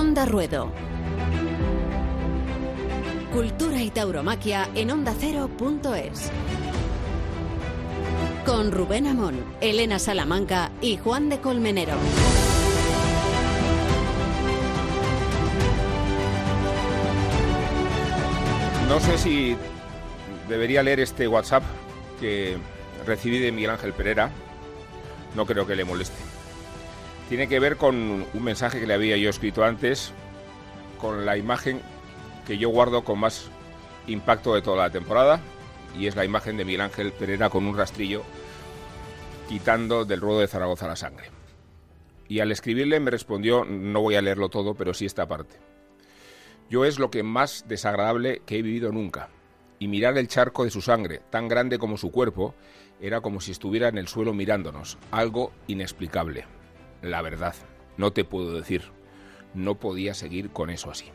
Onda Ruedo. Cultura y tauromaquia en ondacero.es. Con Rubén Amón, Elena Salamanca y Juan de Colmenero. No sé si debería leer este WhatsApp que recibí de Miguel Ángel Pereira. No creo que le moleste. Tiene que ver con un mensaje que le había yo escrito antes, con la imagen que yo guardo con más impacto de toda la temporada, y es la imagen de Miguel Ángel Pereira con un rastrillo quitando del ruedo de Zaragoza la sangre. Y al escribirle me respondió, no voy a leerlo todo, pero sí esta parte. Yo es lo que más desagradable que he vivido nunca. Y mirar el charco de su sangre, tan grande como su cuerpo, era como si estuviera en el suelo mirándonos. Algo inexplicable. La verdad, no te puedo decir. No podía seguir con eso así.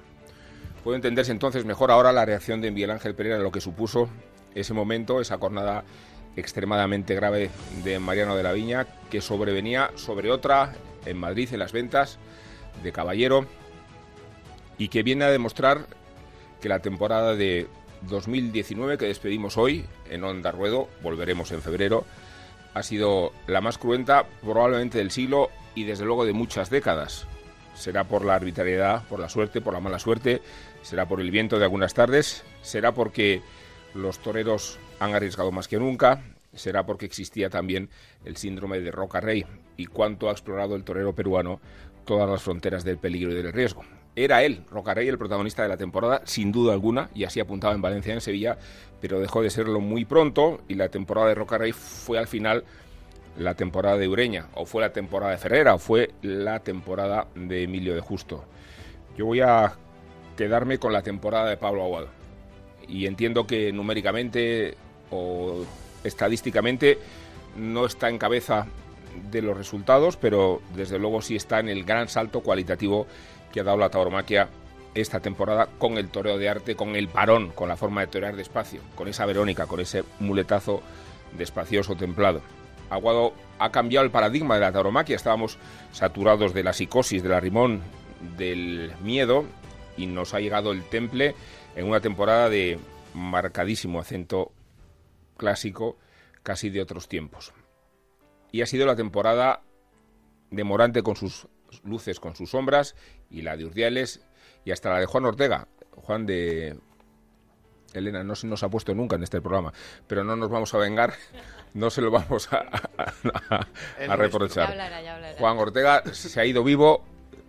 Puede entenderse entonces mejor ahora la reacción de Miguel Ángel Pereira a lo que supuso ese momento, esa jornada extremadamente grave de Mariano de la Viña, que sobrevenía sobre otra en Madrid, en las ventas, de Caballero, y que viene a demostrar que la temporada de 2019 que despedimos hoy en Onda Ruedo, volveremos en febrero, ha sido la más cruenta probablemente del siglo y desde luego de muchas décadas. Será por la arbitrariedad, por la suerte, por la mala suerte, será por el viento de algunas tardes, será porque los toreros han arriesgado más que nunca, será porque existía también el síndrome de Roca Rey y cuánto ha explorado el torero peruano todas las fronteras del peligro y del riesgo. Era él, Rocarey, el protagonista de la temporada, sin duda alguna, y así apuntaba en Valencia y en Sevilla, pero dejó de serlo muy pronto y la temporada de Rocarey fue al final la temporada de Ureña, o fue la temporada de Ferrera, o fue la temporada de Emilio de Justo. Yo voy a quedarme con la temporada de Pablo Aguado. Y entiendo que numéricamente o estadísticamente no está en cabeza de los resultados, pero desde luego sí está en el gran salto cualitativo que ha dado la tauromaquia esta temporada con el toreo de arte, con el parón, con la forma de torear despacio, con esa Verónica, con ese muletazo despacioso, templado. Aguado ha cambiado el paradigma de la tauromaquia, estábamos saturados de la psicosis, del arrimón, del miedo, y nos ha llegado el temple en una temporada de marcadísimo acento clásico, casi de otros tiempos. Y ha sido la temporada de Morante con sus luces, con sus sombras, y la de Urdiales y hasta la de Juan Ortega. Juan de Elena no se nos ha puesto nunca en este programa, pero no nos vamos a vengar, no se lo vamos a, reprochar. Juan Ortega se ha ido vivo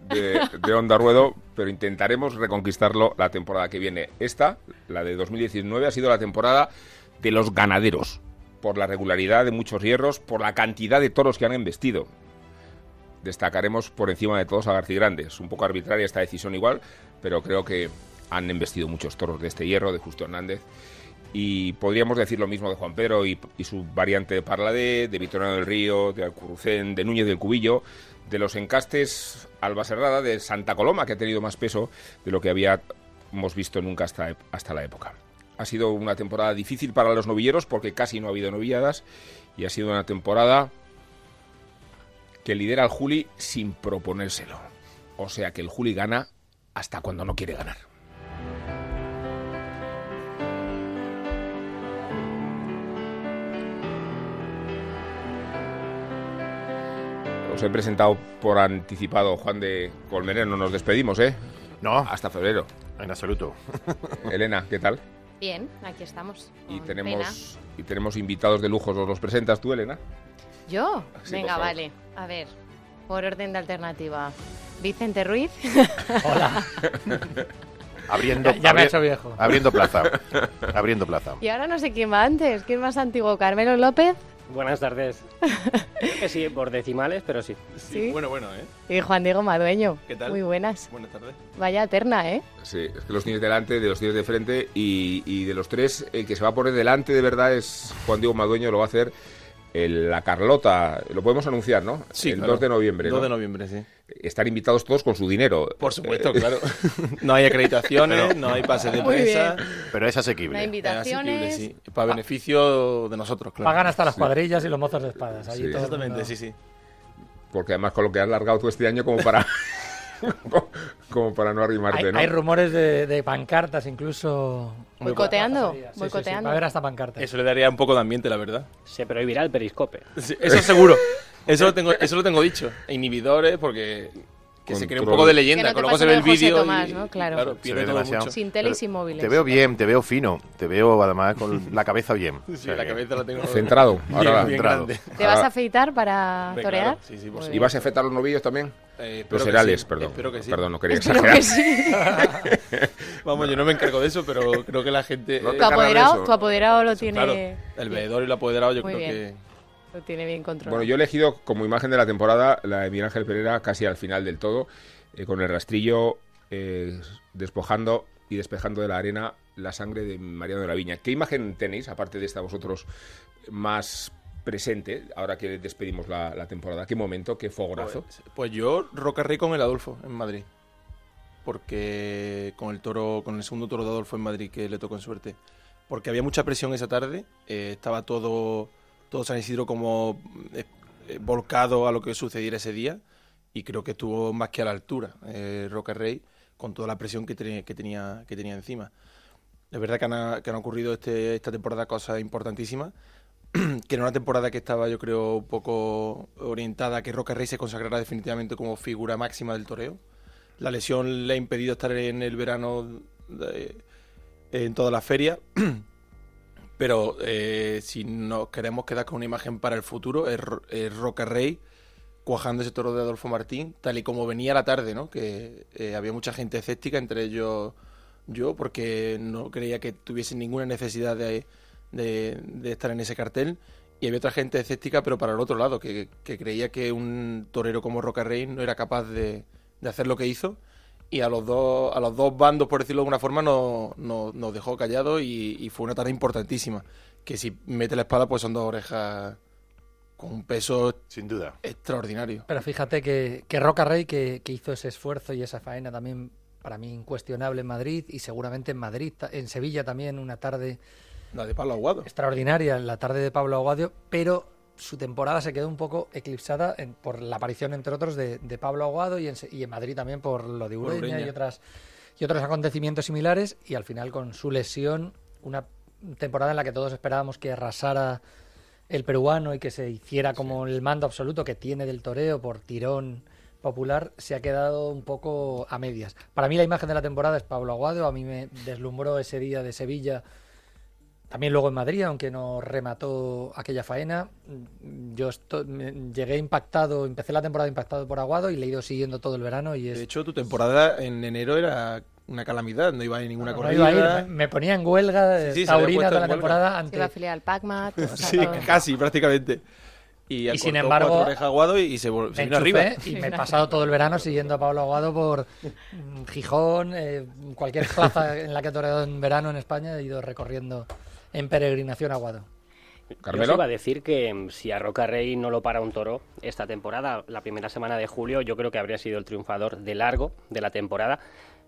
de, de, Onda Ruedo, pero intentaremos reconquistarlo la temporada que viene. Esta, la de 2019, ha sido la temporada de los ganaderos, por la regularidad de muchos hierros, por la cantidad de toros que han embestido destacaremos por encima de todos a Grandes. Un poco arbitraria esta decisión igual, pero creo que han investido muchos toros de este hierro, de Justo Hernández. Y podríamos decir lo mismo de Juan Pedro y, su variante de Parladé, de Victoriano del Río, de Alcurucén, de Núñez del Cubillo, de los encastes Alba Serrada, de Santa Coloma, que ha tenido más peso de lo que habíamos visto nunca hasta, hasta la época. Ha sido una temporada difícil para los novilleros porque casi no ha habido novilladas y ha sido una temporada que lidera al Juli sin proponérselo. O sea que el Juli gana hasta cuando no quiere ganar. Os he presentado por anticipado Juan de Colmenero, no nos despedimos, ¿eh? No. Hasta febrero. En absoluto. Elena, ¿qué tal? Bien, aquí estamos. Y tenemos, y tenemos invitados de lujo, ¿os los presentas tú, Elena? ¿Yo? Venga, vale. A ver, por orden de alternativa. Vicente Ruiz. Hola. abriendo, ya, me ha hecho viejo. Abriendo plaza. abriendo plaza. Y ahora no sé quién va antes. ¿Quién más antiguo? ¿Carmelo López? Buenas tardes. que sí, por decimales, pero sí. sí. Bueno, bueno, ¿eh? Y Juan Diego Madueño. ¿Qué tal? Muy buenas. Buenas tardes. Vaya eterna, ¿eh? Sí, es que los tienes delante, de los tienes de frente y, y de los tres, el que se va a poner delante de verdad es Juan Diego Madueño, lo va a hacer la Carlota, lo podemos anunciar, ¿no? Sí, el 2 de noviembre. 2 de noviembre, sí. Están invitados todos con su dinero. Por supuesto, claro. no hay acreditaciones, no hay pases de prensa. Pero es asequible. No hay invitaciones. sí. Para beneficio de nosotros, claro. Pagan hasta las cuadrillas y los mozos de espadas. sí, exactamente, sí, sí. Porque además con lo que has largado tú este año como para... como para no arrimarte, Hay, ¿no? hay rumores de, de pancartas incluso. Boicoteando, Sí, sí, sí, boicoteando. va a haber hasta pancartas. Eso le daría un poco de ambiente, la verdad. Se prohibirá el periscope. Sí, Eso seguro. Eso lo tengo, eso lo tengo dicho. Inhibidores, porque que se cree un poco de Que leyenda. no te que luego pase se ve el vídeo. Y- ¿no? Claro. Se ve demasiado. mucho. Sin tele y sin móviles. Te veo bien, te veo fino, te veo además con la cabeza bien. O Sí, sea la que- cabeza la tengo Centrado. bien, Ahora, bien centrado. ¿Te vas a afeitar para Hombre, torear? claro, sí, sí, supuesto. ¿Y vas a afectar los novillos también? Eh, Los que herales, sí, perdón. Espero que sí. Perdón, no quería Espero exagerar. que sí. Vamos, yo no me encargo de eso, pero creo que la gente. No eh, Tu apoderado, tu apoderado lo tiene, claro, el veedor y el apoderado, yo Muy creo bien. Lo tiene bien controlado. Bueno, yo he elegido como imagen de la temporada la de Miguel Ángel Pereira casi al final del todo, eh, con el rastrillo eh, despojando y despejando de la arena la sangre de Mariano de la Viña. ¿Qué imagen tenéis, aparte de esta vosotros, más presente, ahora que despedimos la, la temporada? ¿Qué momento, qué fogonazo? Pues, pues yo, Roca Rey con el Adolfo en Madrid. Porque con el toro, con el segundo toro de Adolfo en Madrid que le tocó en suerte. Porque había mucha presión esa tarde. eh, estaba todo, todo San Isidro como eh, eh, volcado a lo que sucediera ese día. Y creo que estuvo más que a la altura eh, Roca Rey con toda la presión que, tenía- que, tenía, encima. Es verdad que han, ocurrido este, esta temporada cosas importantísimas. que era una temporada que estaba, yo creo, poco orientada a que Roca Rey se consagrara definitivamente como figura máxima del toreo. La lesión le ha impedido estar en el verano de- en toda la feria. Pero eh, si nos queremos quedar con una imagen para el futuro, es, es Roca Rey cuajando ese toro de Adolfo Martín, tal y como venía la tarde, ¿no? Que eh, había mucha gente escéptica, entre ellos yo, porque no creía que tuviesen ninguna necesidad de, de- de estar en ese cartel. Y había otra gente escéptica, pero para el otro lado, que, que creía que un torero como Roca Rey no era capaz de, de hacer lo que hizo. Y a los dos, a los dos bandos, por decirlo de alguna forma, nos, nos- nos dejó callados y, y fue una tarea importantísima. Que si mete la espada, pues son dos orejas con un peso Sin duda. extraordinario. Pero fíjate que, que Roca Rey, que, que hizo ese esfuerzo y esa faena también, para mí, incuestionable en Madrid y seguramente en Madrid, en Sevilla también, una tarde La de Pablo Aguado. extraordinaria, la tarde de Pablo Aguadio, pero su temporada se quedó un poco eclipsada en- por la aparición, entre otros, de, de Pablo Aguado y en, Se- y en Madrid también por lo de Ureña. y otras y otros acontecimientos similares y al final con su lesión una temporada en la que todos esperábamos que arrasara el peruano y que se hiciera como el mando absoluto que tiene del toreo por tirón popular se ha quedado un poco a medias. Para mí la imagen de la temporada es Pablo Aguado, a mí me deslumbró ese día de Sevilla también luego en Madrid, aunque no remató aquella faena, yo llegué impactado, empecé la temporada impactado por Aguado y le he ido siguiendo todo el verano y es... De hecho, tu temporada en enero era una calamidad, no iba a ir ninguna no corrida. iba a ir, me, ponía en huelga de Sí, sí, se taurina toda la temporada Se ante... iba a afiliar al sea, Sí, todo. casi, prácticamente. Y, Y sin embargo, Aguado y, y se, vol- se me vino arriba. y me he pasado todo el verano siguiendo a Pablo Aguado por mm, Gijón, eh, cualquier plaza en la que he toreado en verano en España, he ido recorriendo en peregrinación a Aguado. Yo Carmelo. os iba a decir que mm, si a Roca Rey no lo para un toro esta temporada, la primera semana de julio, yo creo que habría sido el triunfador de largo de la temporada.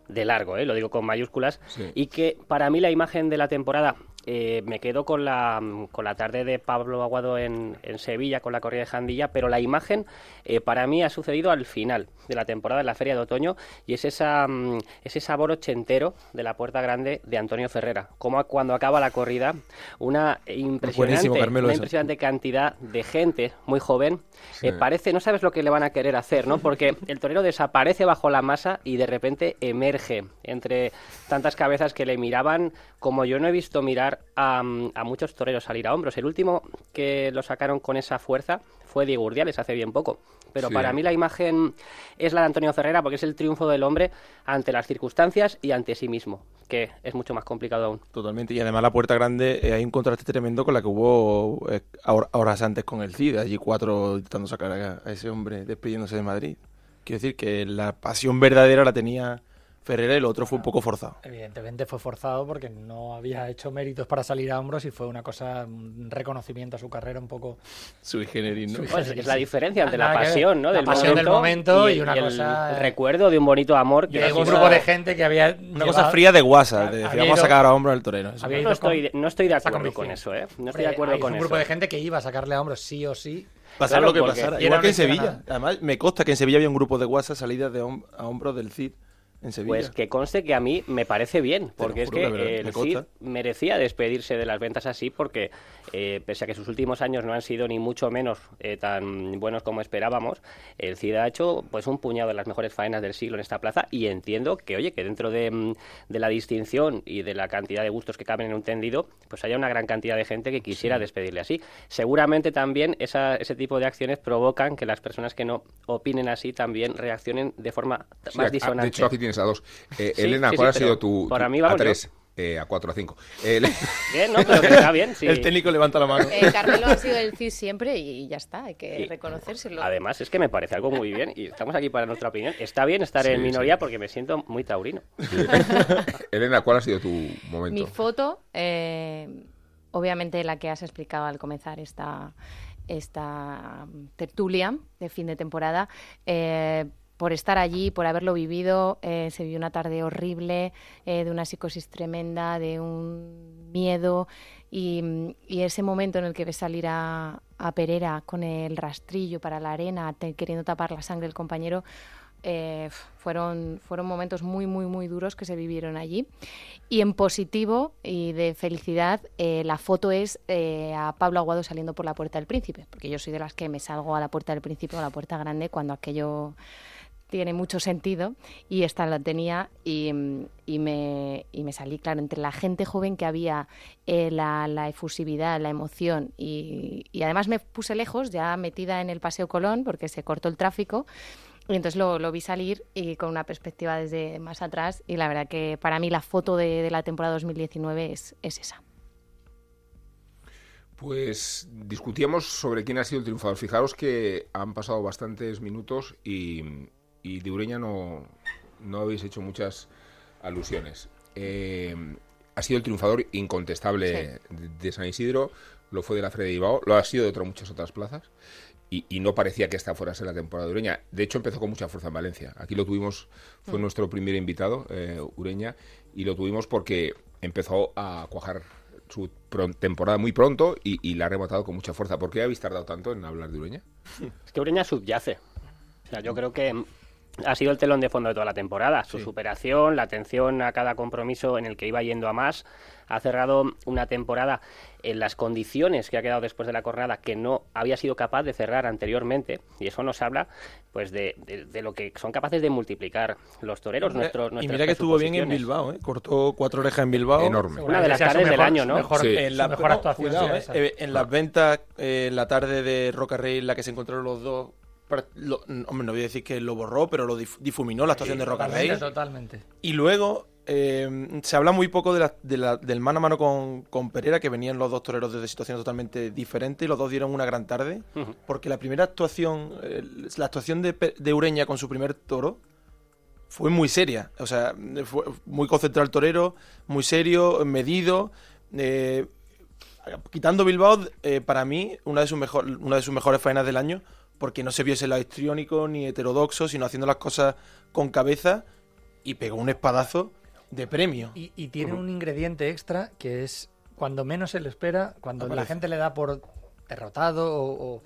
De largo, ¿eh? lo digo con mayúsculas. Sí. Y que para mí la imagen de la temporada, eh, me quedo con la, con la tarde de Pablo Aguado en, en Sevilla, con la corrida de Jandilla, pero la imagen eh, para mí ha sucedido al final de la temporada, en la Feria de Otoño, y es esa, mm, ese sabor ochentero de la Puerta Grande de Antonio Ferrera. Como cuando acaba la corrida, una impresionante, una impresionante cantidad de gente muy joven. Sí. eh, parece, no sabes lo que le van a querer hacer, ¿no? Porque el torero desaparece bajo la masa y de repente emerge entre tantas cabezas que le miraban como yo no he visto mirar a, mm, a muchos toreros salir a hombros. El último que lo sacaron con esa fuerza fue Diego Urdiales hace bien poco. Pero Sí. para mí la imagen es la de Antonio Ferrera porque es el triunfo del hombre ante las circunstancias y ante sí mismo, que es mucho más complicado aún. Totalmente. Y además la Puerta Grande eh, hay un contraste tremendo con la que hubo eh, hor- horas antes con el CID. Allí cuatro intentando sacar a, a ese hombre despidiéndose de Madrid. Quiero decir que la pasión verdadera la tenía Ferrera y lo otro fue un poco forzado. Evidentemente fue forzado porque no había hecho méritos para salir a hombros y fue una cosa, un reconocimiento a su carrera un poco... Sui generis, ¿no? Pues es la diferencia entre la pasión, ¿no? La pasión del momento y el- una el- cosa- el recuerdo de un bonito amor. que ha un grupo de gente que había... Una cosa fría de WhatsApp. De decir, vamos a sacar a hombro al torero. no estoy, no estoy de acuerdo con eso, ¿eh? No estoy de acuerdo hay con un eso. grupo de gente que iba a sacarle a hombros sí o sí Pasar lo que pasara. Igual que en Sevilla. Además, me consta que en Sevilla había un grupo de WhatsApp salidas de a hombros del CID. Pues que conste que a mí me parece bien, porque es que el CID merecía despedirse de las ventas así, porque eh, pese a que sus últimos años no han sido ni mucho menos eh, tan buenos como esperábamos, el CID ha hecho pues un puñado de las mejores faenas del siglo en esta plaza y entiendo que, oye, que dentro de, mm, de la distinción y de la cantidad de gustos que caben en un tendido, pues haya una gran cantidad de gente que quisiera despedirle así. Seguramente también esa, ese tipo de acciones provocan que las personas que no opinen así también reaccionen de forma más disonante a dos. Eh, Elena, ¿cuál ha sido tu, para mí, a tres? Eh, a 4 a 5. Eh, bien, ¿no? Pero que está bien, sí. El técnico levanta la mano. Eh, Carmelo ha sido el CIS siempre y ya está, hay que reconocérselo. Además, es que me parece algo muy bien y estamos aquí para nuestra opinión. Está bien estar en minoría porque me siento muy taurino. Elena, ¿cuál ha sido tu momento? Mi foto, obviamente la que has explicado al comenzar esta, esta tertulia de fin de temporada, eh, por estar allí, por haberlo vivido. Eh, se vivió una tarde horrible, eh, de una psicosis tremenda, de un miedo. Y, ese momento en el que ves salir a, a, Perera con el rastrillo para la arena, queriendo tapar la sangre del compañero, eh, fueron, fueron momentos muy, muy, muy duros que se vivieron allí. Y en positivo y de felicidad, la foto es a Pablo Aguado saliendo por la Puerta del Príncipe, porque yo soy de las que me salgo a la Puerta del Príncipe o a la Puerta Grande cuando aquello tiene mucho sentido y esta la tenía y, me, y me salí, claro, entre la gente joven que había, eh, la, la, efusividad, la emoción y, y, además me puse lejos, ya metida en el Paseo Colón porque se cortó el tráfico y entonces lo, lo vi salir y con una perspectiva desde más atrás y la verdad que para mí la foto de, de la temporada 2019 es, es esa. Pues discutíamos sobre quién ha sido el triunfador. Fijaros que han pasado bastantes minutos y, y de Ureña no, no habéis hecho muchas alusiones. Eh, ha sido el triunfador incontestable de, San Isidro, lo fue de la Fred de Ibao, lo ha sido de otras muchas otras plazas. Y, no parecía que esta fuera a ser la temporada de Ureña. De hecho, empezó con mucha fuerza en Valencia. Aquí lo tuvimos, fue mm. nuestro primer invitado, eh, Ureña, y lo tuvimos porque empezó a cuajar su temporada muy pronto y, la ha rematado con mucha fuerza. ¿Por qué habéis tardado tanto en hablar de Ureña? Es que Ureña subyace. O sea, yo creo que ha sido el telón de fondo de toda la temporada. Su superación, la atención a cada compromiso en el que iba yendo a más. Ha cerrado una temporada en las condiciones que ha quedado después de la jornada que no había sido capaz de cerrar anteriormente. Y eso nos habla pues de, lo que son capaces de multiplicar los toreros. Y mira que estuvo bien en Bilbao, ¿eh? cortó cuatro orejas en Bilbao. Enorme. Una de las tardes del año, ¿no? Mejor, en la, mejor actuación. ¿eh? Eh, en las ventas, en la tarde de Roca Rey, en la que se encontraron los dos hombre, no voy a decir que lo borró, pero lo difuminó la actuación de Roca Totalmente. Y luego eh, se habla muy poco de del mano a mano con, con, Pereira, que venían los dos toreros desde situaciones totalmente diferentes y los dos dieron una gran tarde, porque la primera actuación, eh, la actuación de, de, Ureña con su primer toro, fue muy seria. O sea, fue muy concentrado el torero, muy serio, medido. Eh, quitando Bilbao, para mí, una de, sus mejor, una de sus mejores faenas del año porque no se vio ese lado histriónico ni heterodoxo, sino haciendo las cosas con cabeza y pegó un espadazo de premio. Y, tiene un ingrediente extra que es cuando menos se le espera, cuando la gente le da por derrotado o,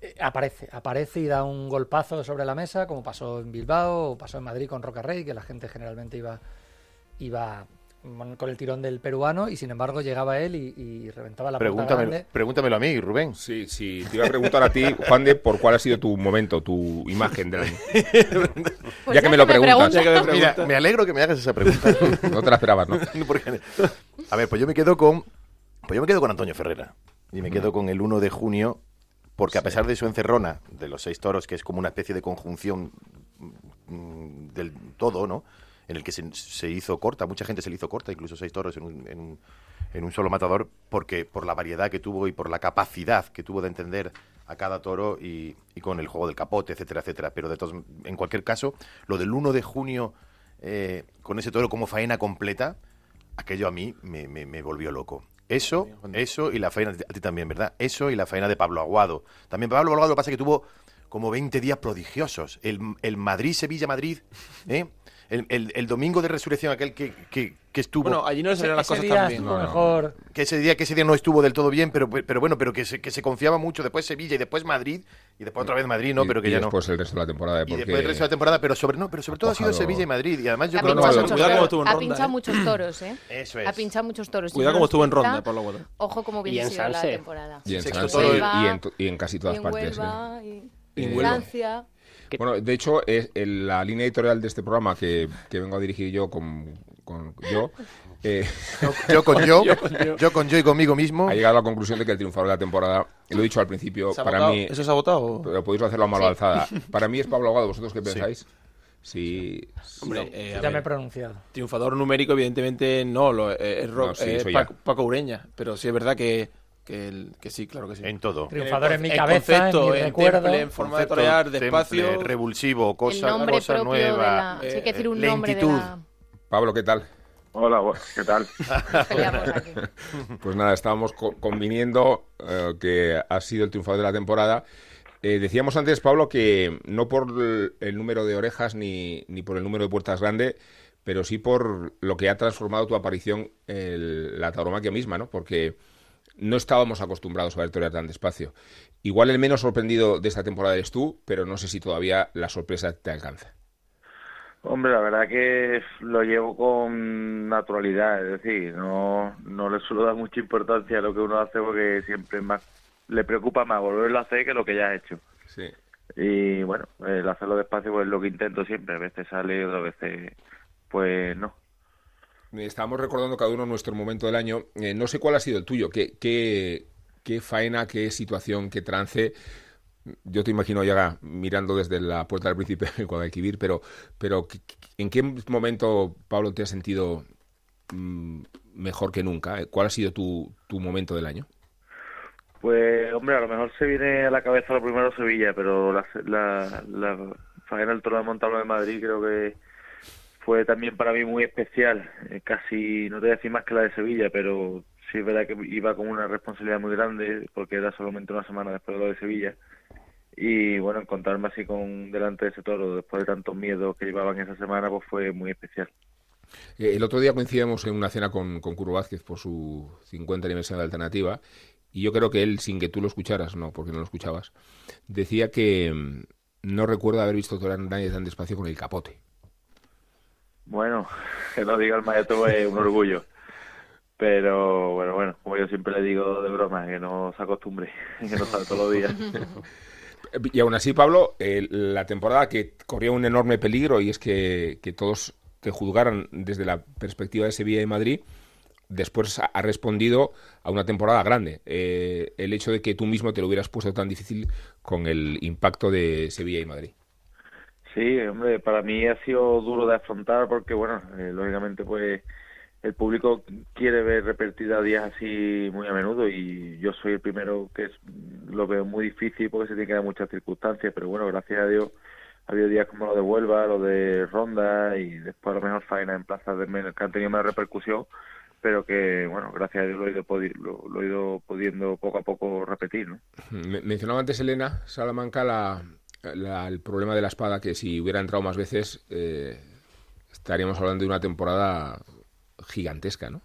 eh, aparece, aparece y da un golpazo sobre la mesa, como pasó en Bilbao o pasó en Madrid con Roca Rey, que la gente generalmente iba, iba con el tirón del peruano y sin embargo llegaba él y, reventaba la pregúntamelo, Pregúntamelo a mí, Rubén. Sí, sí, te iba a preguntar a ti, Juan de, por cuál ha sido tu momento, tu imagen del año. Pues ya, que me lo preguntas. me, me alegro que me hagas esa pregunta. no te la esperabas, ¿no? a ver, pues yo me quedo con pues yo me quedo con Antonio Ferrera y me quedo con el 1 de junio porque a pesar de su encerrona de los seis toros, que es como una especie de conjunción mm, del todo, ¿no? En el que se, hizo corta, mucha gente se le hizo corta, incluso seis toros en un, en, un, solo matador, porque por la variedad que tuvo y por la capacidad que tuvo de entender a cada toro y, con el juego del capote, etcétera, etcétera. Pero de todos, en cualquier caso, lo del 1 de junio eh, con ese toro como faena completa, aquello a mí me, me, volvió loco. Eso, eso y la faena, a ti también, ¿verdad? Eso y la faena de Pablo Aguado. También Pablo Aguado lo que pasa es que tuvo como 20 días prodigiosos. El, el Madrid-Sevilla-Madrid, ¿eh? El, el- el domingo de resurrección, aquel que, que, que estuvo. Bueno, allí no le salieron las cosas día tan bien. No, no. mejor. que ese día que ese día no estuvo del todo bien, pero, pero bueno, pero que se, que se confiaba mucho. Después Sevilla y después Madrid. Y después otra vez Madrid, no, Y- pero que y ya después el resto de la temporada. no. Y después el resto de la temporada, pero sobre, no, pero sobre todo ha sido. Sevilla y Madrid. Y además yo Ha creo no, que no, cuidado estuvo en Ha ronda, pinchado ¿eh? muchos toros, ¿eh? Eso Ha es. pinchado muchos toros. Cuidado no los estuvo en ronda, Pablo Aguado. Ojo cómo Y hubiese en sido la temporada. Y en y, en, casi todas partes. ¿eh? Y Y en en Bueno, de hecho, es el- la línea editorial de este programa que, que vengo a dirigir yo con, con yo eh, Yo, yo con yo, yo con yo y conmigo mismo. ha llegado a la conclusión de que el triunfador de la temporada, y lo he dicho al principio, ¿Se ha para votado? mí, ¿Eso se ha votado? pero podéis hacerlo a mano Sí. alzada. Para mí es Pablo Aguado. ¿Vosotros qué pensáis? Sí. Hombre, eh, Ya ver, me he pronunciado. triunfador numérico, evidentemente no, lo, eh, es, No, sí, eh, ya. Paco, Paco Ureña, pero sí es verdad que, que, el- que sí, claro que sí. En todo. Triunfador en mi cabeza, en concepto, mi en recuerdo. temple, en forma de torear, temple, despacio. revulsivo, cosa, el nombre cosa nueva. de la... sí, hay que eh, decir un nombre de la... Pablo, ¿qué tal? Hola, ¿qué tal? Aquí. Pues nada, estábamos co- conviniendo eh, que ha sido el triunfador de la temporada. Eh, decíamos antes, Pablo, que no por el, número de orejas ni, ni por el número de puertas grande, pero sí por lo que ha transformado tu aparición el- la tauromaquia misma, ¿no? Porque no estábamos acostumbrados a ver torear tan despacio. Igual el menos sorprendido de esta temporada eres tú, pero no sé si todavía la sorpresa te alcanza. Hombre, la verdad que lo llevo con naturalidad, es decir, no, no le suelo dar mucha importancia a lo que uno hace porque siempre más, le preocupa más volverlo a hacer que lo que ya ha hecho. Sí. Y bueno, el hacerlo despacio pues es lo que intento siempre, a veces sale, otras veces pues no. Estábamos recordando cada uno nuestro momento del año. Eh, no sé cuál ha sido el tuyo. ¿Qué, qué, qué faena, qué situación, qué trance? Yo te imagino ya mirando desde la puerta del príncipe de Guadalquivir, pero, pero ¿qué- qué- ¿en qué momento, Pablo, te has sentido mm, mejor que nunca? Eh, ¿Cuál ha sido tu, tu momento del año? Pues hombre, a lo mejor se viene a la cabeza lo primero Sevilla, pero la, la, la faena del Toro de Montalvo de Madrid creo que fue también para mí muy especial. Eh, casi, no te voy a decir más que la de Sevilla, pero sí es verdad que iba con una responsabilidad muy grande porque era solamente una semana después de lo de Sevilla. Y bueno, encontrarme así con delante de ese toro después de tantos miedos que llevaban esa semana, pues fue muy especial. Eh, el otro día coincidimos en una cena con, con Curro Vázquez por su 50 aniversario de Alternativa y yo creo que él, sin que tú lo escucharas, no, porque no lo escuchabas, decía que mm, no recuerda haber visto a nadie tan despacio con el capote. Bueno, que lo diga el maestro es un orgullo. Pero bueno, bueno, como yo siempre le digo de broma, que no se acostumbre, que no sale todos los días. Y aún así, Pablo, eh, la temporada que corría un enorme peligro y es que, que todos te juzgaran desde la perspectiva de Sevilla y Madrid, después ha- ha respondido a una temporada grande. Eh, el hecho de que tú mismo te lo hubieras puesto tan difícil con el impacto de Sevilla y Madrid. Sí, hombre, para mí ha sido duro de afrontar porque, bueno, eh, lógicamente, pues el público quiere ver repetidas días así muy a menudo y yo soy el primero que es- lo veo muy difícil porque se tiene que dar muchas circunstancias, pero bueno, gracias a Dios ha habido días como lo de Huelva, lo de Ronda y después a lo mejor faena en plazas de menos, que han tenido más repercusión, pero que, bueno, gracias a Dios lo he ido, lo, lo he ido pudiendo poco a poco repetir, ¿no? Me- mencionaba antes Elena Salamanca la- la- el problema de la espada, que si hubiera entrado más veces eh, estaríamos hablando de una temporada gigantesca, ¿no?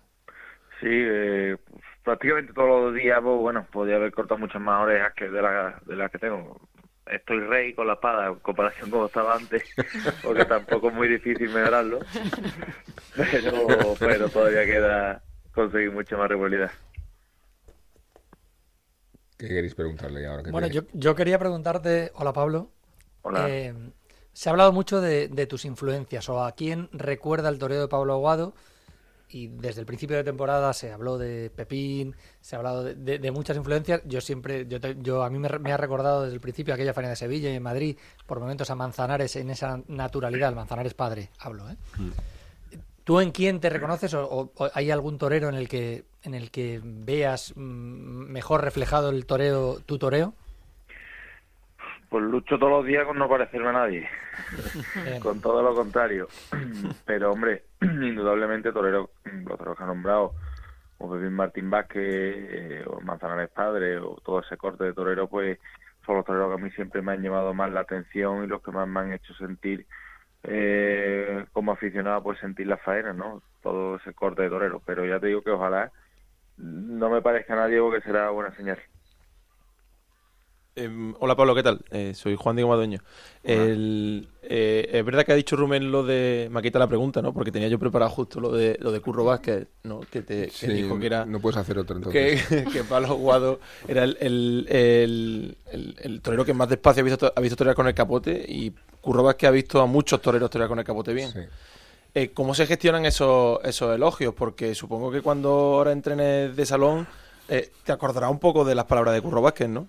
Sí, eh, prácticamente todos los días, pues, bueno, podía haber cortado muchas más orejas que de las de las que tengo. Estoy rey con la espada en comparación con como estaba antes, porque tampoco es muy difícil mejorarlo. Pero, pero todavía queda conseguir mucha más rivalidad. ¿Qué queréis preguntarle ahora? que Bueno, te- yo, yo quería preguntarte, hola Pablo, Hola. eh, se ha hablado mucho de, de tus influencias o a quién recuerda el toreo de Pablo Aguado y desde el principio de temporada se habló de Pepín, se ha hablado de, de- de muchas influencias. Yo siempre, yo, te- yo a mí me, re- me ha recordado desde el principio aquella faena de Sevilla y en Madrid, por momentos a Manzanares en esa naturalidad, el Manzanares padre, hablo, ¿eh? ¿Tú en quién te reconoces o, o- o hay algún torero en el que en el que veas mm, mejor reflejado el toreo, tu toreo? Pues lucho todos los días con no parecerme a nadie, con todo lo contrario. Pero hombre, indudablemente torero, los toreros que han nombrado, o Pepín Martín Vázquez, eh, o Manzanares Padre, o todo ese corte de torero, pues son los toreros que a mí siempre me han llamado más la atención y los que más me han hecho sentir eh, como aficionado pues sentir la faena, ¿no? Todo ese corte de torero, pero ya te digo que ojalá no me parezca a nadie porque será buena señal. Em, hola Pablo, ¿qué tal? Eh, soy Juan Diego Madueño. El, eh, es verdad que ha dicho Rubén lo de. Me ha quitado la pregunta, ¿no? Porque tenía yo preparado justo lo de lo de Curro Vázquez, ¿no? Que te que Sí, dijo que era. No puedes hacer otro entonces. Que, que Pablo Guado era el, el, el, el- el torero que más despacio ha visto, ha visto torear con el capote y Curro Vázquez ha visto a muchos toreros torear con el capote bien. Sí. Eh, ¿Cómo se gestionan esos, esos elogios? Porque supongo que cuando ahora entrenes de salón eh, te acordarás un poco de las palabras de Curro Vázquez, ¿no?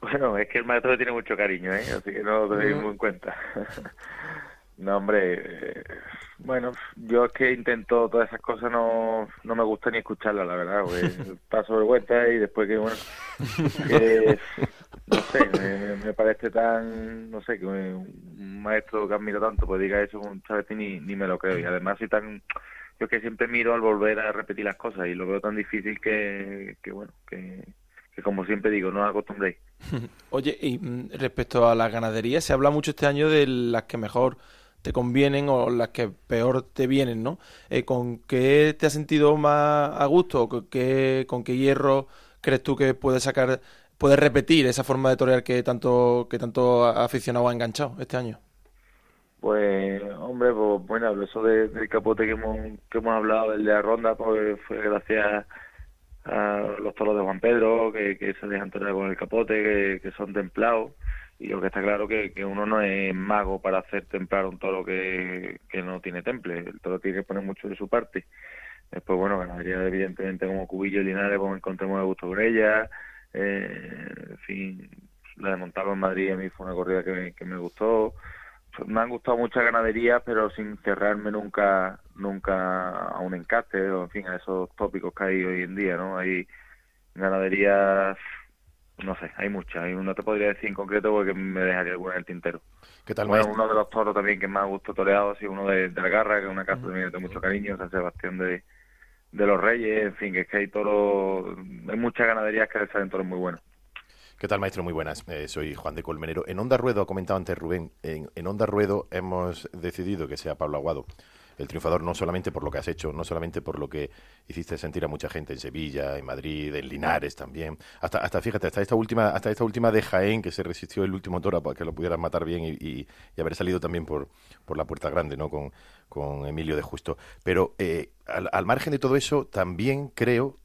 Bueno, es que el maestro le tiene mucho cariño, ¿eh? Así que no lo tenéis muy en cuenta. no, hombre, eh, bueno, yo es que intento todas esas cosas, no, no me gusta ni escucharlas, la verdad, porque paso vergüenza y después que, bueno, que, no sé, me, me- parece tan, no sé, que un maestro que admiro tanto, pues diga eso muchas veces ni, ni me lo creo. Y además soy tan, yo que siempre miro al volver a repetir las cosas y lo veo tan difícil que, que bueno, que, que como siempre digo, no os acostumbréis. Oye, y mm, respecto a las ganaderías, se habla mucho este año de las que mejor te convienen o las que peor te vienen, ¿no? Eh, ¿Con qué te has sentido más a gusto? ¿Con qué, con qué hierro crees tú que puedes sacar, puedes repetir esa forma de torear que tanto, que tanto aficionado ha enganchado este año? Pues, hombre, pues bueno, eso de- del capote que hemos, que hemos hablado, el de la ronda, pues fue gracias a los toros de Juan Pedro, que, se dejan torear con el capote, que, que son templados. Y lo que está claro que, que uno no es mago para hacer templar un toro que, que no tiene temple. El toro tiene que poner mucho de su parte. Después, bueno, ganadería evidentemente como Cubillo y Linares, pues encontramos a Augusto Grella. Eh, en fin, la de Montalvo en Madrid a mí fue una corrida que, me- que me gustó me han gustado muchas ganaderías, pero sin cerrarme nunca nunca a un encaste o, en fin, a esos tópicos que hay hoy en día, ¿no? Hay ganaderías, no sé, hay muchas. Hay, no te podría decir en concreto porque me dejaría alguna en el tintero. ¿Qué tal, Bueno, uno de los toros también que más ha gusto toreado ha sido uno de, de la Garra, que es una casa también de mucho cariño, San Sebastián de, de los Reyes, en fin, es que hay toros, hay muchas ganaderías que salen toros muy buenos. ¿Qué tal, maestro? Muy buenas. Eh, soy Juan de Colmenero. En Onda Ruedo, ha comentado antes Rubén, en, en Onda Ruedo hemos decidido que sea Pablo Aguado el triunfador, no solamente por lo que has hecho, no solamente por lo que hiciste sentir a mucha gente en Sevilla, en Madrid, en Linares también. Hasta, hasta fíjate, hasta esta última, hasta esta última de Jaén, que se resistió el último toro para que lo pudieran matar bien y, y- y haber salido también por, por la puerta grande, ¿no? Con, con Emilio de Justo. Pero eh, al, al margen de todo eso, también creo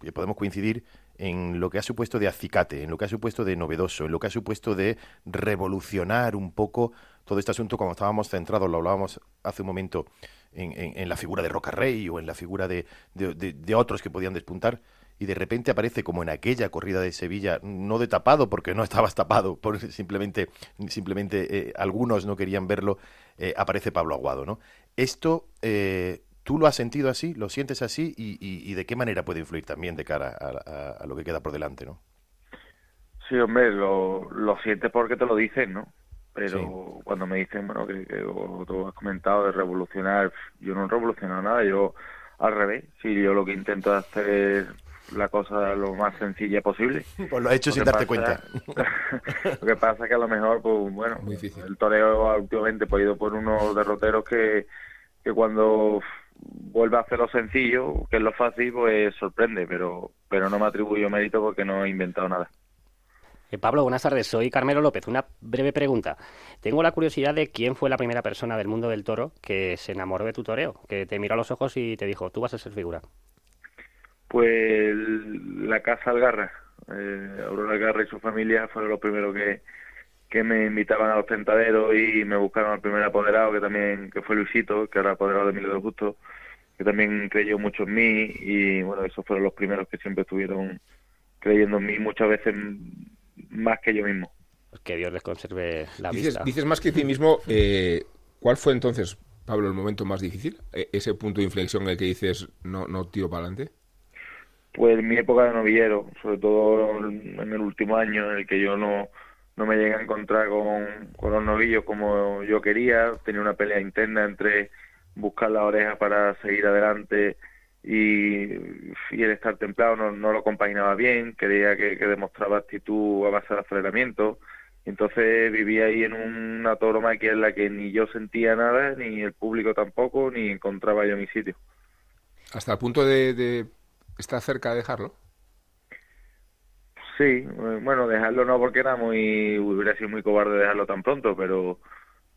que podemos coincidir en lo que ha supuesto de acicate, en lo que ha supuesto de novedoso, en lo que ha supuesto de revolucionar un poco todo este asunto cuando estábamos centrados, lo hablábamos hace un momento, en, en- la figura de Rocarrey o en la figura de, de- otros que podían despuntar, y de repente aparece como en aquella corrida de Sevilla, no de tapado, porque no estabas tapado, por simplemente, simplemente eh, algunos no querían verlo, eh, aparece Pablo Aguado, ¿no? Esto, eh, ¿tú lo has sentido así? ¿Lo sientes así? Y, y- y de qué manera puede influir también de cara a, a- a lo que queda por delante, ¿no? Sí, hombre, lo, lo sientes porque te lo dicen, ¿no? Pero Sí. cuando me dicen, bueno, que, que tú has comentado de revolucionar, yo no he revolucionado nada, yo al revés, sí, yo lo que intento es hacer la cosa lo más sencilla posible. Pues lo has hecho Lo sin darte pasa- cuenta. lo que pasa es que a lo mejor, pues bueno, Muy el toreo últimamente pues, ha ido por unos derroteros que, que cuando vuelve a hacer lo sencillo, que es lo fácil, pues sorprende, pero, pero no me atribuyo mérito porque no he inventado nada. Eh, Pablo, buenas tardes. Soy Carmelo López. Una breve pregunta. Tengo la curiosidad de quién fue la primera persona del mundo del toro que se enamoró de tu toreo, que te miró a los ojos y te dijo, tú vas a ser figura. Pues la casa Algarra, eh, Aurora Algarra y su familia fueron los primeros que, que me invitaban a los tentaderos y me buscaron al primer apoderado que también que fue Luisito, que era apoderado de Emilio de Justo, que también creyó mucho en mí y bueno, esos fueron los primeros que siempre estuvieron creyendo en mí muchas veces más que yo mismo. Que Dios les conserve la Dices, vista. dices más que ti mismo, eh, ¿cuál fue entonces, Pablo, el momento más difícil? Eh, ese punto de inflexión en el que dices, no, no tiro para adelante. Pues mi época de novillero, sobre todo en el último año en el que yo no, no me llegué a encontrar con, con los novillos como yo quería, tenía una pelea interna entre buscar la oreja para seguir adelante y, y el estar templado no, no lo compaginaba bien, creía que, que demostraba actitud a base de aceleramiento Entonces vivía ahí en una tauromaquia en la que ni yo sentía nada, ni el público tampoco, ni encontraba yo mi sitio. ¿Hasta el punto de, de estar cerca de dejarlo? Sí, bueno, dejarlo no porque era muy, hubiera sido muy cobarde dejarlo tan pronto, pero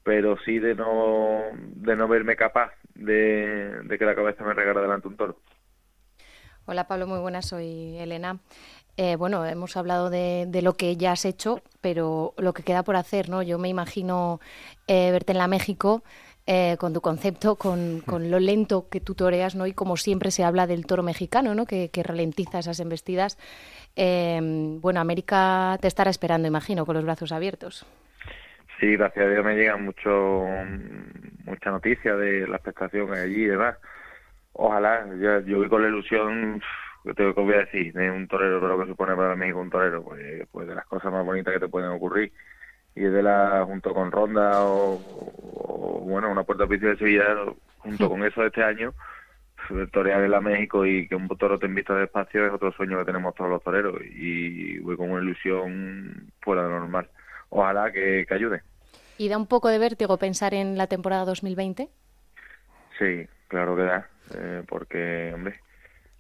pero sí de no de no verme capaz de, de que la cabeza me regara delante un toro. Hola Pablo, muy buenas, soy Elena. Eh, bueno, hemos hablado de, de, lo que ya has hecho, pero lo que queda por hacer, ¿no? Yo me imagino eh, verte en la México eh, con tu concepto, con, con, lo lento que tú toreas, ¿no? Y como siempre se habla del toro mexicano, ¿no? Que, que ralentiza esas embestidas. Eh, bueno, América te estará esperando, imagino, con los brazos abiertos. Sí, gracias a Dios me llegan mucho, mucha noticia de la expectación allí y demás. Ojalá, yo, yo voy con la ilusión, que te voy a decir, de un torero, pero que supone para México un torero, pues, pues de las cosas más bonitas que te pueden ocurrir. Y de la, junto con Ronda o, bueno, una puerta principal de Sevilla, junto con eso de este año, torear en la México y que un toro te invita despacio es otro sueño que tenemos todos los toreros y voy con una ilusión fuera de normal. Ojalá que, que ayude. ¿Y da un poco de vértigo pensar en la temporada 2020? Sí, claro que da, eh, porque, hombre,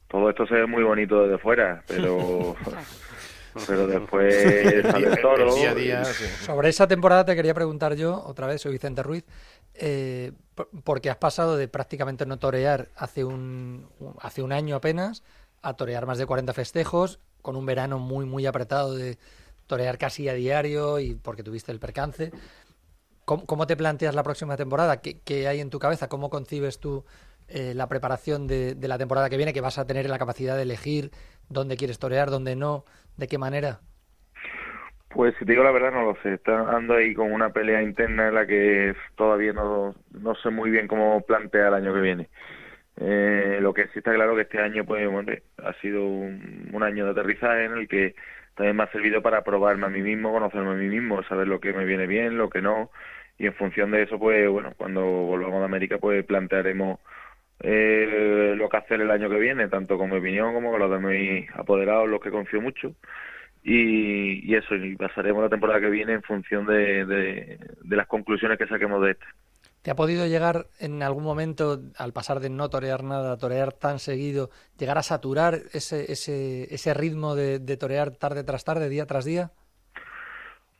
todo esto se ve muy bonito desde fuera, pero pero después sale el toro. Día a día, sí. Sobre esa temporada te quería preguntar yo, otra vez, soy Vicente Ruiz, eh, porque has pasado de prácticamente no torear hace un, hace un año apenas a torear más de 40 festejos, con un verano muy, muy apretado de torear casi a diario y porque tuviste el percance. ¿Cómo, cómo te planteas la próxima temporada? ¿Qué, ¿Qué, hay en tu cabeza? ¿Cómo concibes tú eh, la preparación de, de, la temporada que viene? Que vas a tener la capacidad de elegir dónde quieres torear, dónde no, de qué manera. Pues si te digo la verdad no lo sé, está ando ahí con una pelea interna en la que todavía no, no sé muy bien cómo plantear el año que viene. Eh, lo que sí está claro que este año pues bueno, ha sido un, un, año de aterrizaje en el que también me ha servido para probarme a mí mismo, conocerme a mí mismo, saber lo que me viene bien, lo que no, y en función de eso pues bueno, cuando volvamos a América pues plantearemos eh, lo que hacer el año que viene, tanto con mi opinión como con los de mis apoderados, los que confío mucho y, y, eso, y pasaremos la temporada que viene en función de, de, de, las conclusiones que saquemos de esta. ¿Te ha podido llegar en algún momento, al pasar de no torear nada a torear tan seguido, llegar a saturar ese, ese, ese ritmo de, de torear tarde tras tarde, día tras día?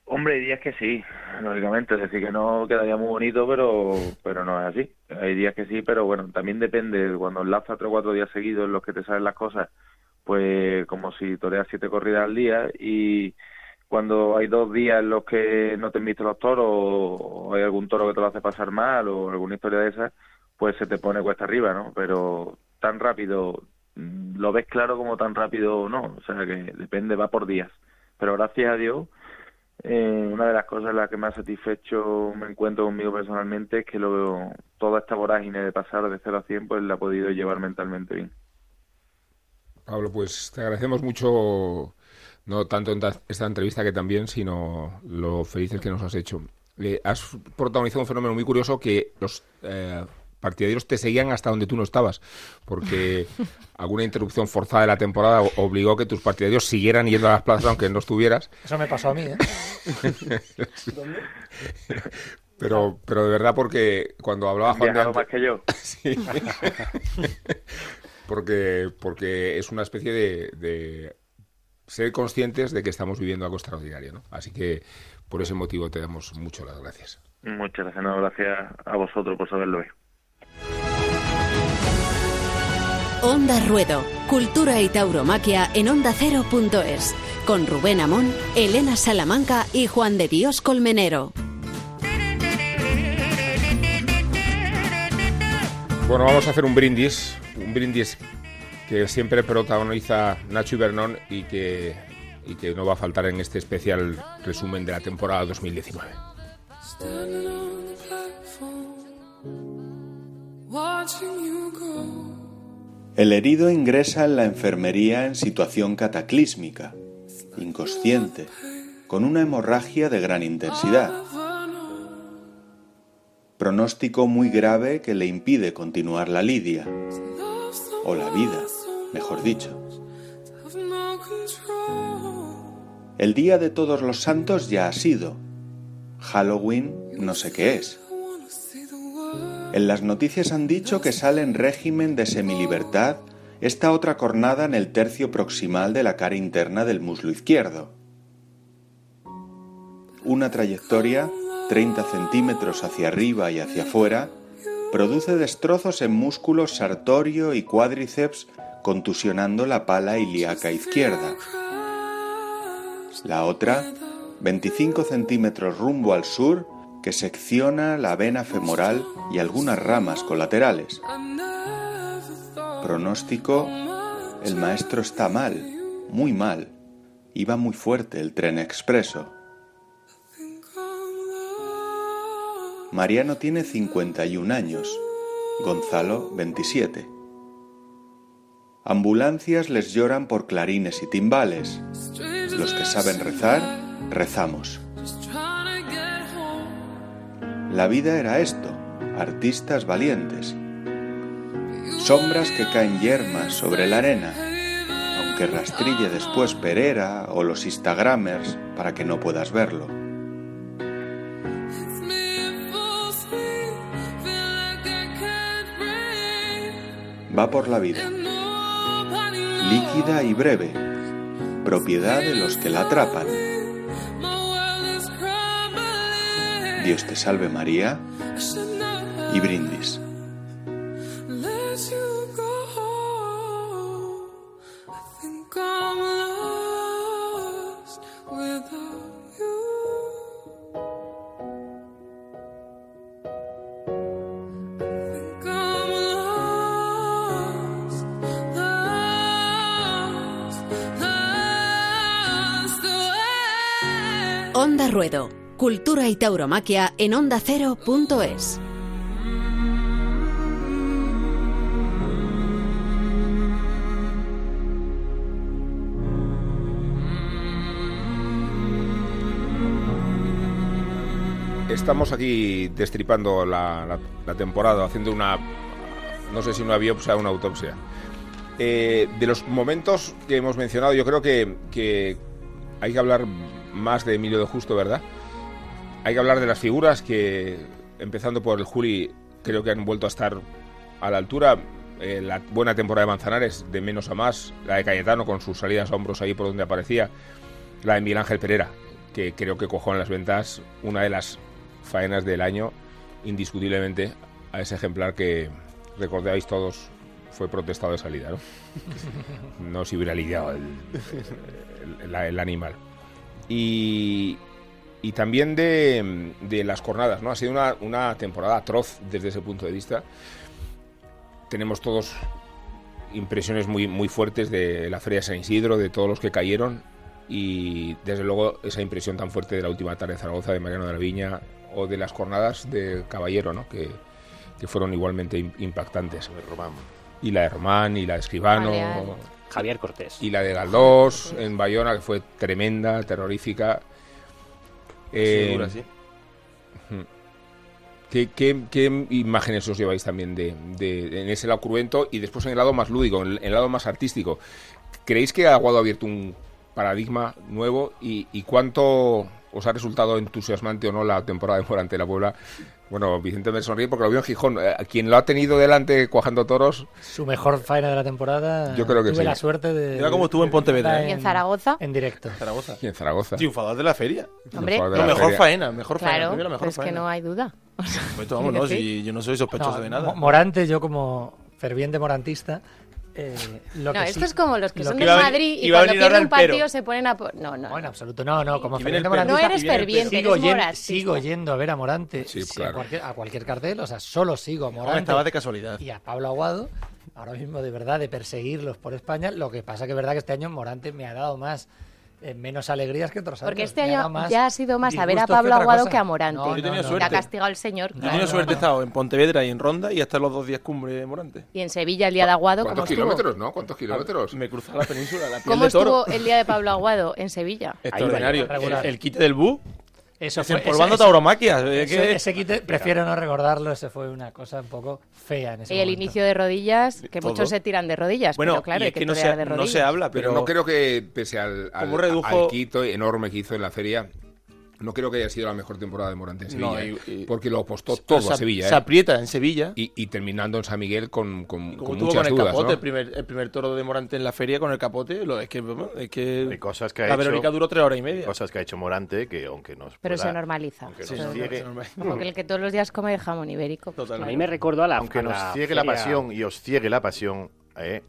Hombre, hay días que sí, lógicamente, es decir, que no quedaría muy bonito, pero pero no es así. Hay días que sí, pero bueno, también depende, cuando enlaza tres o cuatro días seguidos en los que te salen las cosas, pues como si toreas siete corridas al día y cuando hay dos días en los que no te han visto los toros o hay algún toro que te lo hace pasar mal o alguna historia de esas, pues se te pone cuesta arriba, ¿no? Pero tan rápido, lo ves claro como tan rápido no, o sea que depende, va por días. Pero gracias a Dios, eh, una de las cosas en las que más satisfecho me encuentro conmigo personalmente es que lo, toda esta vorágine de pasar de 0 a 100 pues la he podido llevar mentalmente bien. Pablo, pues te agradecemos mucho, no tanto en esta entrevista que también, sino lo felices que nos has hecho. Eh, has protagonizado un fenómeno muy curioso que los eh, partidarios te seguían hasta donde tú no estabas, porque alguna interrupción forzada de la temporada obligó a que tus partidarios siguieran yendo a las plazas aunque no estuvieras. Eso me pasó a mí, ¿eh? ¿Dónde? Pero, pero de verdad porque cuando hablaba Juan de más que yo. sí. porque, porque es una especie de, de, ser conscientes de que estamos viviendo algo extraordinario, ¿no? Así que por ese motivo te damos mucho las gracias. Muchas gracias, no, gracias a vosotros por saberlo hoy. Onda Ruedo, Cultura y Tauromaquia en onda ondacero.es, con Rubén Amón, Elena Salamanca y Juan de Dios Colmenero. Bueno, vamos a hacer un brindis, un brindis que siempre protagoniza Nacho Ibernón y que, y que no va a faltar en este especial resumen de la temporada 2019. El herido ingresa en la enfermería en situación cataclísmica, inconsciente, con una hemorragia de gran intensidad. Pronóstico muy grave que le impide continuar la lidia, o la vida, mejor dicho. El Día de Todos los Santos ya ha sido. Halloween no sé qué es. En las noticias han dicho que sale en régimen de semilibertad esta otra cornada en el tercio proximal de la cara interna del muslo izquierdo. Una trayectoria 30 centímetros hacia arriba y hacia afuera produce destrozos en músculos sartorio y cuádriceps contusionando la pala ilíaca izquierda. La otra, 25 centímetros rumbo al sur, que secciona la vena femoral y algunas ramas colaterales. Pronóstico, el maestro está mal, muy mal. Iba muy fuerte el tren expreso. Mariano tiene 51 años, Gonzalo 27. Ambulancias les lloran por clarines y timbales. Los que saben rezar, rezamos. La vida era esto, artistas valientes. Sombras que caen yermas sobre la arena, aunque rastrille después Perera o los Instagramers para que no puedas verlo. Va por la vida, líquida y breve, propiedad de los que la atrapan. Dios te salve María y brindis. Cultura y tauromaquia en ondacero.es. Estamos aquí destripando la, temporada, haciendo una, no sé si una biopsia o una autopsia. Eh, de los momentos que hemos mencionado, yo creo que, que hay que hablar más de Emilio de Justo, ¿verdad? Hay que hablar de las figuras que, empezando por el Juli, creo que han vuelto a estar a la altura. Eh, la buena temporada de Manzanares, de menos a más. La de Cayetano, con sus salidas a hombros ahí por donde aparecía. La de Miguel Ángel Pereira, que creo que cojó en las ventas una de las faenas del año, indiscutiblemente, a ese ejemplar que recordáis todos fue protestado de salida, ¿no? no se hubiera lidiado el, el- el- el animal. Y, y también de, de las jornadas, ¿no? Ha sido una, una temporada atroz desde ese punto de vista. Tenemos todos impresiones muy, muy fuertes de la Feria de San Isidro, de todos los que cayeron y desde luego esa impresión tan fuerte de la última tarde de Zaragoza de Mariano de la Viña o de las jornadas de Caballero, ¿no? que, que fueron igualmente im- impactantes. Y la de Román, y la de Escribano. Javier Cortés. y la de Galdós en Bayona, que fue tremenda, terrorífica. Eh, Segura, sí. ¿Qué, qué, qué imágenes os lleváis también de, de- en ese lado cruento y después en el lado más lúdico, en el, en el lado más artístico? ¿Creéis que Aguado ha abierto un paradigma nuevo y, y cuánto os ha resultado entusiasmante o no la temporada de Morante de la Puebla? Bueno, Vicente me sonríe porque lo vio en Gijón. Eh, Quien lo ha tenido delante cuajando toros, Su mejor faena de la temporada. Yo creo que Tuve sí. la suerte de. Mira cómo estuvo en Pontevedra, verla ¿eh? ¿Y en Zaragoza? En directo. Zaragoza. y en Zaragoza. Triunfador de la feria. Hombre, la mejor feria. faena, mejor faena. claro, mejor pero es que faena. no hay duda. Pues vamos, no, Sí. si yo no soy sospechoso No, de nada. Mo- Morante, yo como ferviente morantista. Eh, lo No, que esto sí- es como los que lo son que venir- Madrid y cuando pierden un pero. partido se ponen a... No, no, No, en no. absoluto, no, no, como ferviente pero. No eres ferviente, sigo, eres sigo yendo a ver a Morante Sí, sí, claro. a, cualquier, a cualquier cartel, o sea, solo sigo a No, Morante estaba de casualidad. y a Pablo Aguado, ahora mismo de verdad de perseguirlos por España, lo que pasa que es verdad que este año Morante me ha dado más eh, menos alegrías que otros Porque años. este año más ya ha sido más a ver a que Pablo Aguado cosa. que a Morante. No, Yo no, no. Te ha castigado el señor. Yo tenido no, suerte, he estado en Pontevedra y en Ronda y hasta los dos días cumbre de Morante. Y en Sevilla el día de Aguado, ¿cómo ¿Cuántos estuvo? kilómetros, no? ¿Cuántos kilómetros? Me cruzaba la península, la piel ¿Cómo de toro. estuvo el día de Pablo Aguado en Sevilla? Extraordinario. Eso fue, ese, tauromaquia. Prefiero no recordarlo, ese fue una cosa un poco fea en ese Y el inicio de rodillas, que muchos se tiran de rodillas, bueno, pero claro, que, que no, se, de rodillas. no se habla, pero... no creo que, pese al, al, redujo... al quito enorme que hizo en la feria, no creo que haya sido la mejor temporada de Morante en Sevilla, no, y, ¿eh? y, porque lo apostó todo se, a Sevilla. ¿eh? Se aprieta en Sevilla. Y, y, terminando en San Miguel con, con, con muchas con el dudas, capote, ¿no? el, primer, el primer toro de Morante en la feria con el capote, lo, es que, es que, Hay cosas que ha la Verónica hecho, duró tres horas y media. Cosas que ha hecho Morante que aunque nos Pero pueda, se normaliza. Aunque ciegue, como que el que todos los días come jamón ibérico. A mí me recordó a la... Aunque nos ciegue la pasión y os ciegue la pasión, ¿eh?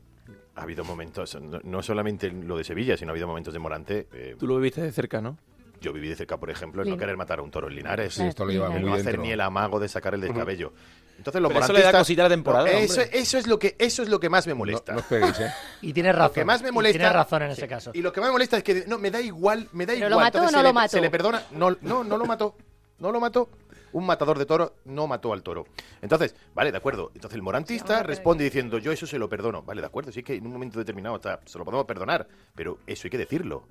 Ha habido momentos, no, no solamente lo de Sevilla, sino ha habido momentos de Morante. Eh, Tú lo viviste de cerca, ¿no? yo viví de cerca, por ejemplo, en no querer matar a un toro en Linares. Sí, esto lo lleva muy no hacer ni el amago de sacar el descabello. Entonces los Pero eso le da cosita a la temporada. Eso, es lo que, eso es lo que más me molesta. ¿eh? Y tienes razón. Lo que más me molesta. Tienes razón en ese caso. Y lo que más me molesta es que no me da igual, me da igual. lo mató o no lo mató. Se le perdona. No, no, no lo mató. No lo mató un matador de toro no mató al toro. Entonces, vale, de acuerdo. Entonces el morantista responde diciendo, yo eso se lo perdono. Vale, de acuerdo, si es que en un momento determinado hasta se lo podemos perdonar, pero eso hay que decirlo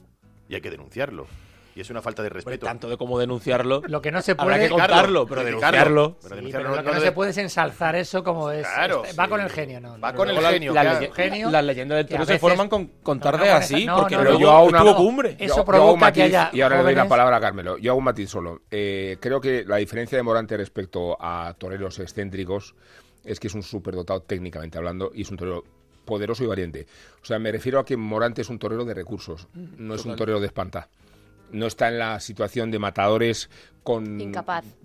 y hay que denunciarlo y es una falta de respeto. Tanto de cómo denunciarlo. Lo que no se puede. Habrá que contarlo, pero denunciarlo. Lo que no, se puede es ensalzar eso como es. Claro, va con el genio, ¿no? Va con el genio. Las leyenda, leyendas del toro se forman con, con tarde así, porque luego yo hago una cumbre. Eso yo, matiz, que Y ahora le doy la palabra a Carmelo. Yo hago un matiz solo. Eh, creo que la diferencia de Morante respecto a toreros excéntricos es que es un superdotado técnicamente hablando y es un torero poderoso y valiente. O sea, me refiero a que Morante es un torero de recursos, no es un torero de espanta no está en la situación de matadores con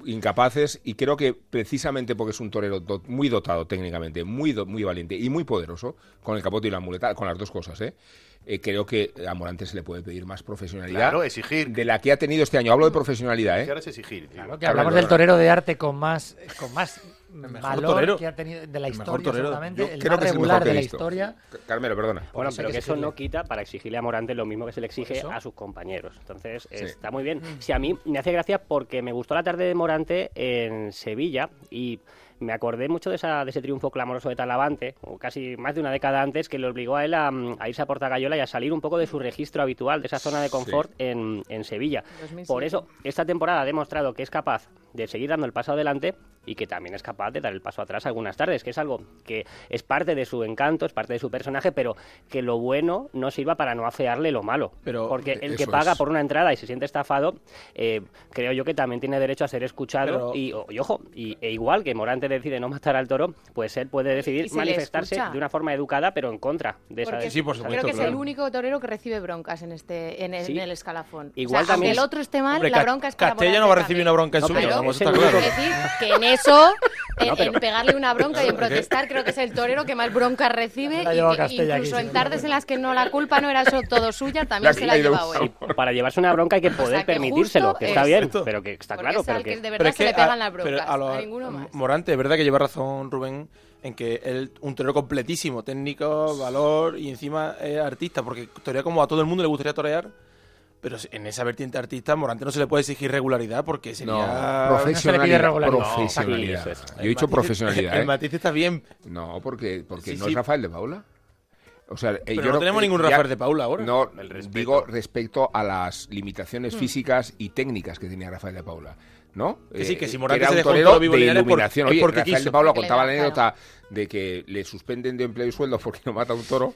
incapaces y creo que precisamente porque es un torero muy dotado técnicamente, muy, muy valiente y muy poderoso, con el capote y la muleta, con las dos cosas, ¿eh? ¿eh? Creo que a Morante se le puede pedir más profesionalidad. Claro, exigir. De la que ha tenido este año. Hablo de profesionalidad, ¿eh? Claro, es exigir. Hablamos del torero de arte con más, con más mejor valor torero. que ha tenido de la historia, exactamente, el creo más que regular de la historia. Carmelo, perdona. Bueno, pero que eso no quita para exigirle a Morante lo mismo que se le exige a sus compañeros. Entonces, sí. está muy bien. Mm. Si sí, a mí me hace gracia porque me gustó la tarde de Morante en Sevilla y me acordé mucho de, esa, de ese triunfo clamoroso de Talavante, o casi más de una década antes, que le obligó a él a, a irse a Portagayola y a salir un poco de su registro habitual, de esa zona de confort sí. en, en, Sevilla. 2007. Por eso, esta temporada ha demostrado que es capaz de seguir dando el paso adelante y que también es capaz de dar el paso atrás algunas tardes, que es algo que es parte de su encanto, es parte de su personaje, pero que lo bueno no sirva para no afearle lo malo. Pero Porque el que paga por una entrada y se siente estafado, eh, creo yo que también tiene derecho a ser escuchado y, ojo, y, e igual que Morante decide no matar al toro, pues él puede decidir manifestarse de una forma educada, pero en contra de esa... Sí, por supuesto, creo que es el único torero que recibe broncas en este en el, escalafón. Igual también el otro esté mal, la bronca es para va a recibir una bronca en su vida. Vamos, está claro. decir que en eso, en, pegarle una bronca y en protestar, creo que es el torero que más bronca recibe. Y, incluso aquí, en tardes en las que no la culpa no era eso todo suya, también se la ha llevado él. para llevarse una bronca hay que poder permitírselo, que está es bien, pero que está Porque claro. Es pero verdad que se le pegan las broncas, a, ninguno más. Morante, es verdad que lleva razón Rubén en que él un torero completísimo, técnico, valor y encima artista, porque torea como a todo el mundo le gustaría torear, pero en esa vertiente artista, Morante no se le puede exigir regularidad porque sería. No, profesionalidad. No se profesionalidad. No, Yo he dicho profesionalidad. El ¿eh? matiz está bien. No, porque, porque sí, no sí. es Rafael de Paula. O sea, eh, Pero yo no, tenemos ningún Rafael ya, de Paula ahora. No, respeto. digo respecto a las limitaciones hmm. físicas y técnicas que tenía Rafael de Paula. ¿no? Que sí, que eh, si Morante era un torero de iluminación. Por, Oye, porque Rafael quiso. de Paula contaba la anécdota de que le suspenden de empleo y sueldo porque no mata a un toro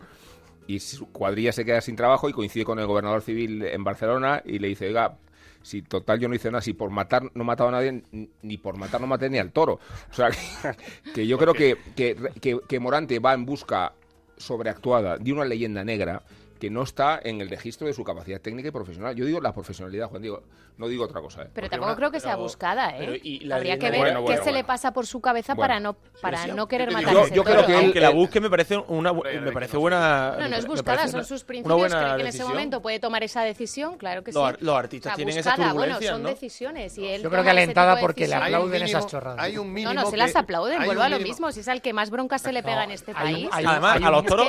y su cuadrilla se queda sin trabajo y coincide con el gobernador civil en Barcelona y le dice, oiga, si total yo no hice nada, si por matar no he matado a nadie, ni por matar no maté ni al toro. O sea, que, que yo creo que, que, que Morante va en busca sobreactuada de una leyenda negra que no está en el registro de su capacidad técnica y profesional. Yo digo la profesionalidad, Juan, digo, no digo otra cosa. ¿eh? Pero tampoco creo que sea buscada, ¿eh? Habría que ver qué se le pasa por su cabeza para no para sí, sí, no querer matar. Yo, yo creo que él, Aunque la busque me parece una me parece buena. No, no es buscada, son sus principios. Creo que en ese momento puede tomar esa decisión, claro que sí. Los, artistas tienen buscada, son decisiones y Yo creo que alentada porque le aplauden esas chorradas. Hay un. No, no se las aplauden. Vuelvo a lo mismo. Si es al que más broncas se le pega en este país. Además a los toros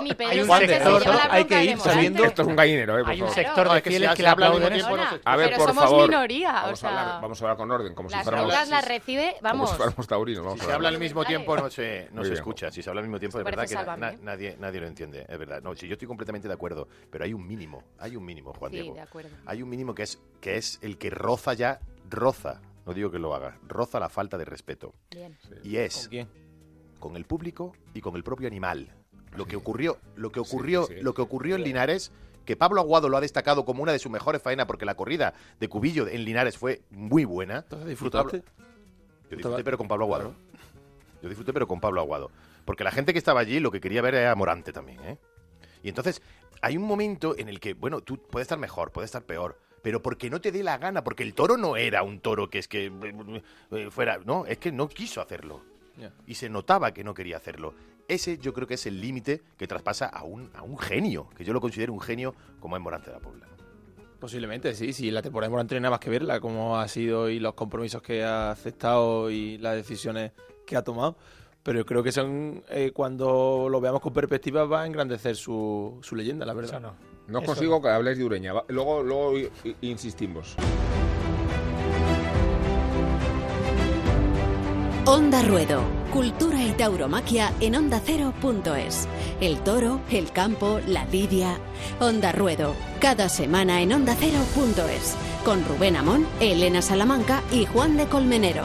hay que ir esto es un gallinero, eh, Hay un sector de fieles que, que la aplauden eso. A ver, por favor. Vamos, a hablar, con orden, como si fuéramos. Las las recibe, vamos. Si se habla al mismo tiempo, no se, no se escucha. Si se habla al mismo tiempo, de verdad que nadie, nadie lo entiende. Es verdad. No, si yo estoy completamente de acuerdo, pero hay un mínimo. Hay un mínimo, Juan Diego. Hay un mínimo que es, que es el que roza ya, roza, no digo que lo haga, roza la falta de respeto. Bien. Y es. Con el público y con el propio animal. Lo que ocurrió, lo que ocurrió, sí. lo que ocurrió en Linares, que Pablo Aguado lo ha destacado como una de sus mejores faenas porque la corrida de Cubillo en Linares fue muy buena. Entonces disfrutaste. Yo disfruté, pero con Pablo Aguado. Yo disfruté, pero con Pablo Aguado. Porque la gente que estaba allí lo que quería ver era Morante también, ¿eh? Y entonces hay un momento en el que, bueno, tú puedes estar mejor, puedes estar peor, pero porque no te dé la gana, porque el toro no era un toro que es que eh, fuera, no, es que no quiso hacerlo. Y se notaba que no quería hacerlo. Ese yo creo que es el límite que traspasa a un, a un genio, que yo lo considero un genio como es Morante de la Pobla. Posiblemente, sí. Sí, la temporada de Morante no hay nada más que verla, como ha sido y los compromisos que ha aceptado y las decisiones que ha tomado. Pero yo creo que son, eh, cuando lo veamos con perspectiva, va a engrandecer su, su leyenda, la verdad. Eso no. No Eso consigo que habléis de Ureña. Luego, luego insistimos. Onda Ruedo. Cultura y tauromaquia en ondacero.es. El toro, el campo, la lidia. Onda Ruedo. Cada semana en ondacero.es. Con Rubén Amón, Elena Salamanca y Juan de Colmenero.